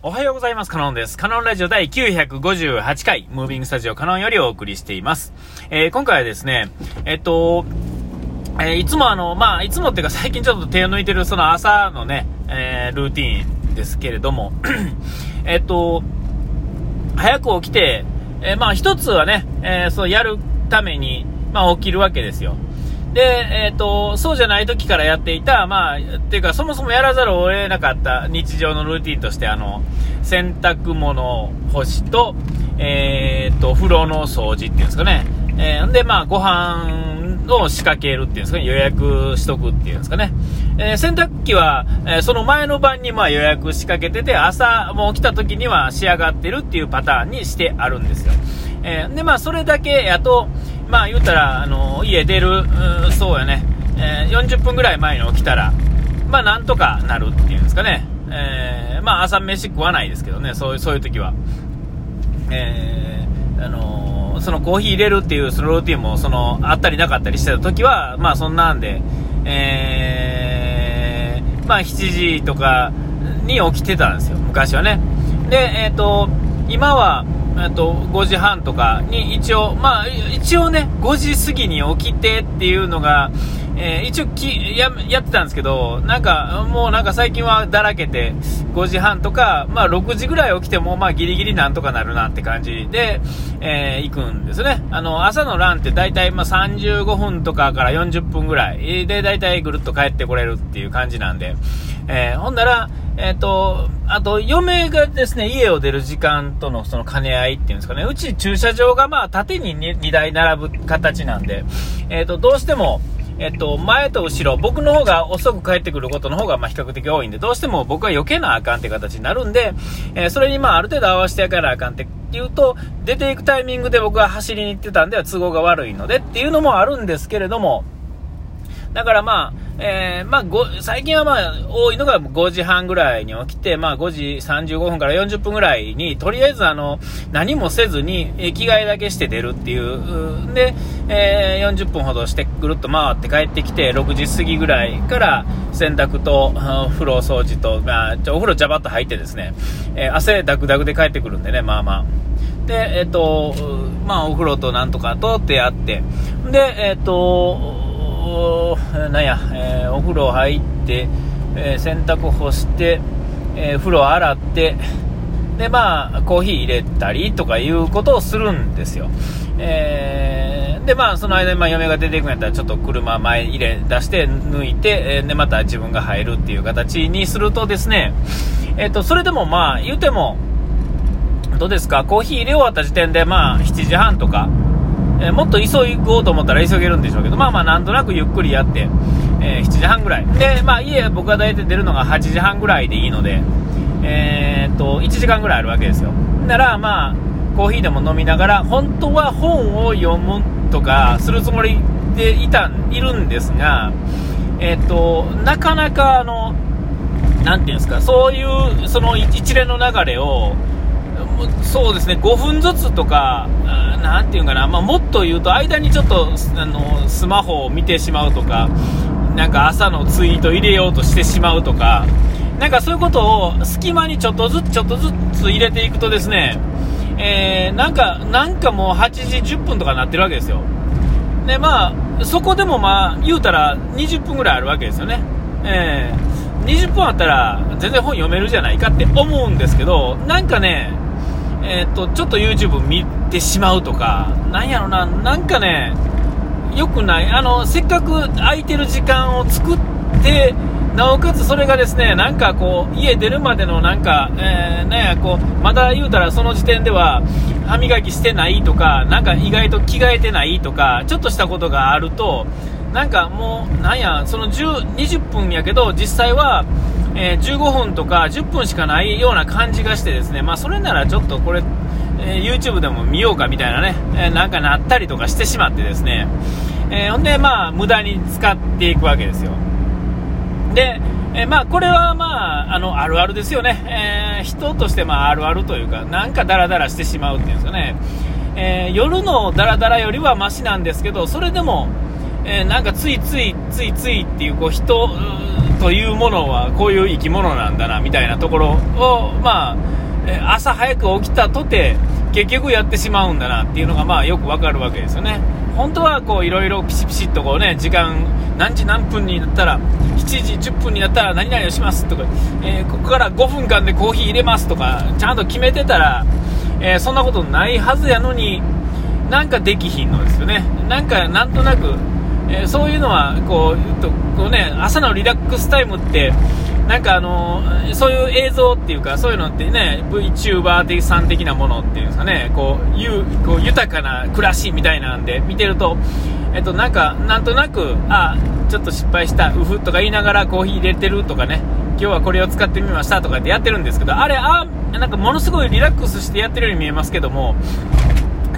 おはようございます。カノンです。カノンラジオ第958回、ムービングスタジオカノンよりお送りしています。えー、今回はですね、えっと、えー、いつもあの、まあ、いつもっていうか最近ちょっと手を抜いてるその朝のね、えー、ルーティンですけれども、えっと、早く起きて、えまあ一つはね、えそうやるために、まあ起きるわけですよ。で、えっ、ー、と、そうじゃない時からやっていた、まあ、っていうか、そもそもやらざるを得なかった日常のルーティンとして、あの、洗濯物干しと、えっ、ー、と、風呂の掃除っていうんですかね。えー、で、まあ、ご飯を仕掛けるっていうんですかね。予約しとくっていうんですかね。えー、洗濯機は、えー、その前の晩にまあ予約仕掛けてて、朝もう来た時には仕上がってるっていうパターンにしてあるんですよ。えー、で、まあ、それだけやと、まあ言ったら、あの家出る、うそうやね、えー、40分ぐらい前に起きたら、まあなんとかなるっていうんですかね、えー、まあ朝飯食わないですけどね、そういうそういう時は。えー、あのそのコーヒー入れるっていうそのルーティンもそのあったりなかったりしてた時は、まあそんなんで、え、まあ7時とかに起きてたんですよ、昔はね。で、えっ、と、今は、えっと、5時半とかに一応、まあ、一応ね、5時過ぎに起きてっていうのが、えー、一応きややってたんですけど、なんか、もうなんか最近はだらけて、5時半とか、まあ6時ぐらい起きても、まあギリギリなんとかなるなって感じで、えー、行くんですね。あの、朝のランって大体まあ35分とかから40分ぐらいで大体ぐるっと帰ってこれるっていう感じなんで、えー、ほんなら、えっ、ー、と、あと、嫁がですね、家を出る時間とのその兼ね合いっていうんですかね、うち駐車場がまあ縦に 2, 2台並ぶ形なんで、えっ、ー、と、どうしても、えっと、前と後ろ、僕の方が遅く帰ってくることの方が、ま、比較的多いんで、どうしても僕は余計なあかんって形になるんで、えー、それにまあ、ある程度合わせてやからあかんって言うと、出ていくタイミングで僕は走りに行ってたんでは都合が悪いのでっていうのもあるんですけれども、だからまあ、えー、まあ、最近はまあ、多いのが5時半ぐらいに起きて、まあ、5時35分から40分ぐらいに、とりあえずあの、何もせずに、え着替えだけして出るっていう、で、えー、40分ほどしてぐるっと回って帰ってきて、6時過ぎぐらいから洗濯と、お風呂掃除と、まあ、お風呂ジャバッと入ってですね、えー、汗ダクダクで帰ってくるんでね、まあまあ。で、えっ、ー、と、まあ、お風呂となんとかとってやって、で、えっ、ー、と、なんや、えー、お風呂入って、えー、洗濯干して、えー、風呂洗って、で、まあ、コーヒー入れたりとかいうことをするんですよ。えー、で、まあ、その間に、まあ、嫁が出ていくんやったら、ちょっと車前入れ出して、抜いて、えー、で、また自分が入るっていう形にするとですね、えっ、ー、と、それでもまあ、言うても、どうですか、コーヒー入れ終わった時点で、まあ、7時半とか、えー、もっと急ごうと思ったら急げるんでしょうけど、まあまあなんとなくゆっくりやって、えー、7時半ぐらい。で、まあ家、僕が大体出るのが8時半ぐらいでいいので、えー、っと、1時間ぐらいあるわけですよ。なら、まあ、コーヒーでも飲みながら、本当は本を読むとかするつもりでいた、いるんですが、えっと、なかなかあの、なていうんですか、そういう、その一連の流れを、そうですね、5分ずつとか、なんていうかな、まあ、もっと言うと、間にちょっとあのスマホを見てしまうとか、なんか朝のツイート入れようとしてしまうとか、なんかそういうことを隙間にちょっとずつちょっとずつ入れていくとですね、えー、なんか、なんかもう8時10分とかなってるわけですよ。で、まあ、そこでもまあ、言うたら20分ぐらいあるわけですよね。えー、20分あったら全然本読めるじゃないかって思うんですけど、なんかね、えー、っと、ちょっと YouTube 見てしまうとか、なんやろな、なんかね、良くない。あの、せっかく空いてる時間を作って、なおかつそれがですね、なんかこう、家出るまでのなんか、えー、ね、こう、まだ言うたらその時点では、歯磨きしてないとか、なんか意外と着替えてないとか、ちょっとしたことがあると、なんかもう、なんや、その10、20分やけど、実際は、えー、15分とか10分しかないような感じがしてですね、まあ、それならちょっとこれ、えー、YouTube でも見ようかみたいなね、えー、なんかなったりとかしてしまってですね、えほんで、まあ、無駄に使っていくわけですよ。で、えまあ、これはまあ、あの、あるあるですよね。え人としてまあ、あるあるというか、なんかダラダラしてしまうっていうんですかね。え夜のダラダラよりはマシなんですけど、それでも、えなんかついつい、ついついっていう、こう、人、というものはこういう生き物なんだなみたいなところを、まあ、朝早く起きたとて結局やってしまうんだなっていうのがまあよくわかるわけですよね。本当はこういろいろピシピシっとこうね時間何時何分になったら7時10分になったら何々をしますとか、えー、ここから5分間でコーヒー入れますとかちゃんと決めてたら、えー、そんなことないはずやのになんかできひんのですよねなんかなんとなく、えー、そういうのはこうとこう、ね、朝のリラックスタイムってなんかあのそういう映像っていうかそういうのってね VTuber さん的なものっていうんですかねこうゆこう豊かな暮らしみたいなんで見てると、えっと、なんかなんとなくあちょっと失敗したうふとか言いながらコーヒー入れてるとかね今日はこれを使ってみましたとかってやってるんですけどあれあなんかものすごいリラックスしてやってるように見えますけども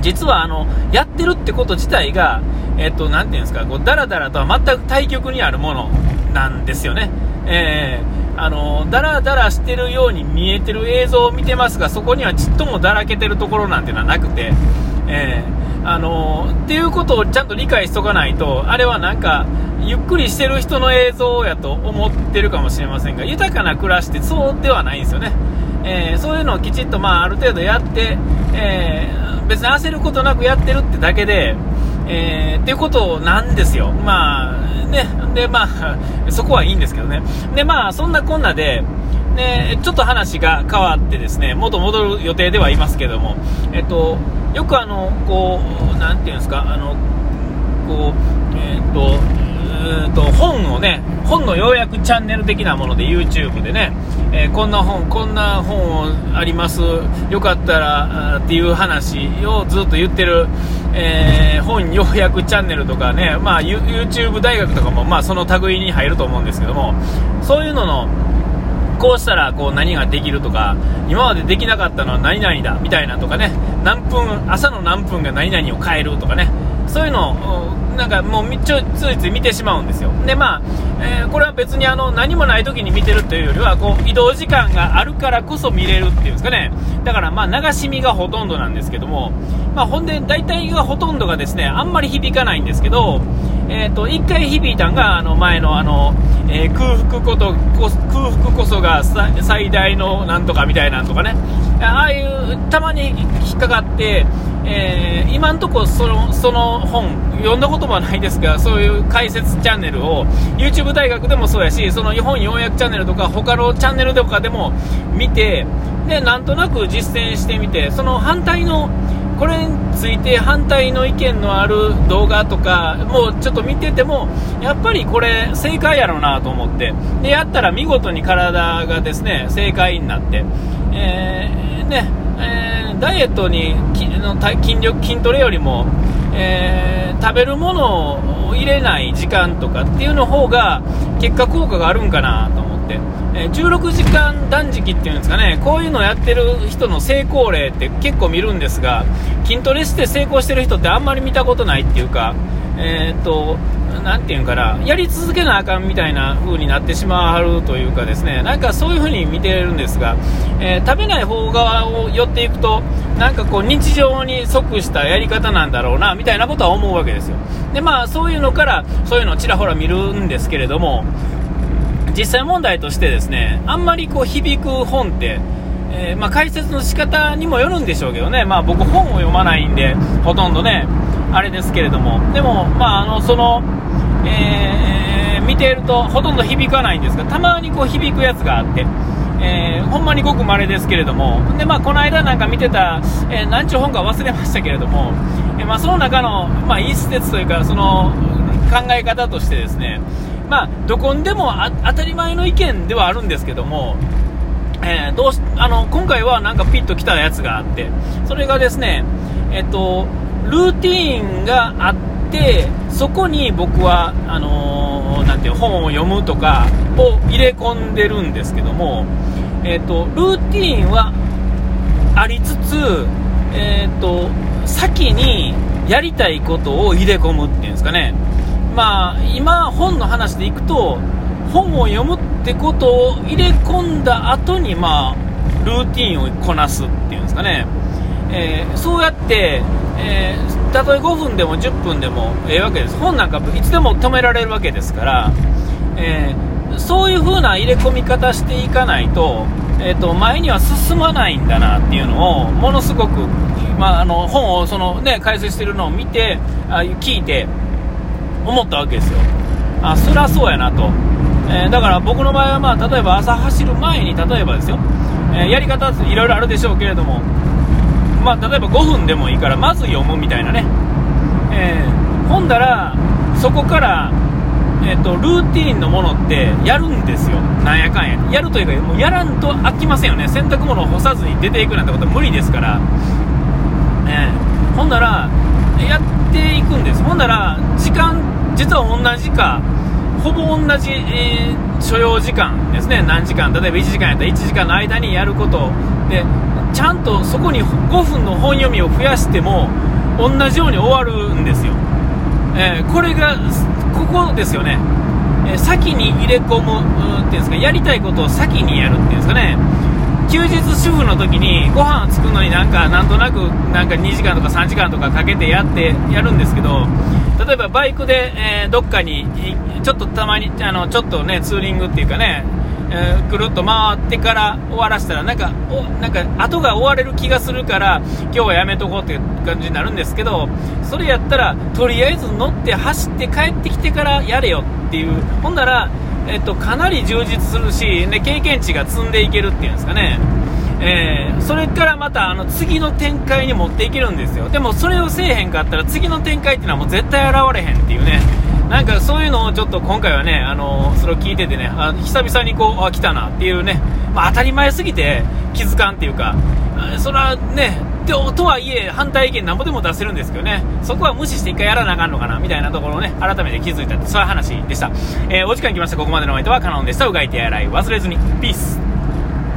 実はあのやってるってこと自体が、えっと、なていうんですかこうダラダラとは全く対極にあるものなんですよね。えーあのだらだらしてるように見えてる映像を見てますがそこにはちっともだらけてるところなんてのはなくて、えー、あのっていうことをちゃんと理解しとかないとあれはなんかゆっくりしてる人の映像やと思ってるかもしれませんが豊かな暮らしってそうではないんですよね、えー、そういうのをきちっと、まあ、ある程度やって、えー、別に焦ることなくやってるってだけで、えー、っていうことなんですよ。まあ、ね、で、まあ、そこはいいんですけどね。で、まあ、そんなこんなで、ね、ちょっと話が変わってですね、元戻る予定ではいますけども、えっと、よくあの、こう、なんていうんですか、あの、こう、えっと、ーと本をね、本の要約チャンネル的なもので YouTube でね、えー、こんな本、こんな本あります、よかったらっていう話をずっと言ってる、えー、本要約チャンネルとかね、まあ、YouTube 大学とかも、まあ、その類に入ると思うんですけども、そういうのの、こうしたらこう何ができるとか、今までできなかったのは何々だみたいなとかね、何分、朝の何分が何々を変えるとかね、そういうのをなんかもうちょついつい見てしまうんですよ。で、まあ、えー、これは別にあの何もない時に見てるというよりは、こう移動時間があるからこそ見れるっていうんですかね。だからまあ流し見がほとんどなんですけども、まあほんで大体がほとんどがですね、あんまり響かないんですけど、え、ー、と、一回響いたんが、あの前のあの、えー、空腹こと空腹こそが最大のなんとかみたいなんとかね、ああいうたまに引っかかって、えー、今のとこそのその本読んだこともないですがそういう解説チャンネルを YouTube 大学でもそうやしその日本要約チャンネルとか他のチャンネルとかでも見てでなんとなく実践してみてその反対のこれについて反対の意見のある動画とかもうちょっと見ててもやっぱりこれ正解やろうなと思って。でやったら見事に体がですね正解になって、えー、ねえー、ダイエットに筋力筋トレよりも、えー、食べるものを入れない時間とかっていうの方が結果効果があるんかなと、えー、16時間断食っていうんですかね。こういうのをやってる人の成功例って結構見るんですが筋トレして成功してる人ってあんまり見たことないっていうか、えー、っとなんていうんかな、やり続けなあかんみたいな風になってしまうというかですね、なんかそういう風に見てるんですが、えー、食べない方側を寄っていくと、なんかこう日常に即したやり方なんだろうな、みたいなことは思うわけですよ。で、まあそういうのから、そういうのをちらほら見るんですけれども、実際問題としてですね、あんまりこう響く本って、えー、まあ、解説の仕方にもよるんでしょうけどね、まあ、僕本を読まないんで、ほとんどね、あれですけれども、でも、まあ、あのその、えー、見ているとほとんど響かないんですが、たまにこう響くやつがあって、えー、ほんまにごく稀ですけれども、でまあ、この間なんか見てた、えー、何ちゅう本か忘れましたけれども、えー、まあ、その中の、まあ、一節というか、その考え方としてですね、まあ、どこにでも当たり前の意見ではあるんですけども、えー、どうあの今回はなんかピッときたやつがあって、それがですね、えっと、ルーティーンがあってそこに僕はあのー、なんていう本を読むとかを入れ込んでるんですけども、えーと、ルーティーンはありつつ、えーと、先にやりたいことを入れ込むっていうんですかね、まあ、今、本の話でいくと本を読むってことを入れ込んだ後にまあルーティンをこなすっていうんですかね、えー、そうやって、えー、たとえ5分でも10分でもええわけです。本なんかいつでも止められるわけですから、えー、そういう風な入れ込み方していかないと、えーと、前には進まないんだなっていうのをものすごく、まあ、あの本をその、ね、解説してるのを見てあ聞いて思ったわけですよ。あそりゃそうやなと、えー、だから僕の場合は、まあ、例えば朝走る前に例えばですよ、えー、やり方いろいろあるでしょうけれども、まあ、例えば5分でもいいからまず読むみたいなね、えー、ほんだらそこからえーと、ルーティンのものってやるんですよ、なんやかんや、やるというか、もうやらんと飽きませんよね、洗濯物を干さずに出ていくなんてことは無理ですから、えー、ほんなら、やっていくんです、ほんなら、時間、実は同じか、ほぼ同じ、えー、所要時間ですね、何時間、例えば1時間やったら1時間の間にやること。で、ちゃんとそこに5分の本読みを増やしても、同じように終わるんですよ。えー、これがここですよね、えー、先に入れ込むっていうんですかやりたいことを先にやるっていうんですかね。休日主婦の時にご飯作るのになんかなんとなくなんか2時間とか3時間とかかけてやってやるんですけど例えばバイクで、えー、どっかにちょっとたまにあのちょっとねツーリングっていうかねえー、くるっと回ってから終わらせたらなんかおなんか後が終われる気がするから今日はやめとこうっていう感じになるんですけどそれやったらとりあえず乗って走って帰ってきてからやれよっていう。ほんなら、えっと、かなり充実するし、ね、経験値が積んでいけるっていうんですかね。えー、それからまたあの次の展開に持っていけるんですよ。でもそれをせえへんかったら次の展開っていうのはもう絶対現れへんっていうね。なんかそういうのをちょっと今回はね、あのそれを聞いててね、あ久々にこう、あ、来たなっていうね、まあ、当たり前すぎて気づかんっていうか、それはね、ととはいえ反対意見なんぼでも出せるんですけどね、そこは無視して1回やらなあかんのかなみたいなところをね、改めて気づいたって、そういう話でした。えー、お時間来ました。ここまでのお相手はカノンでした。うがい手洗い忘れずに。ピース。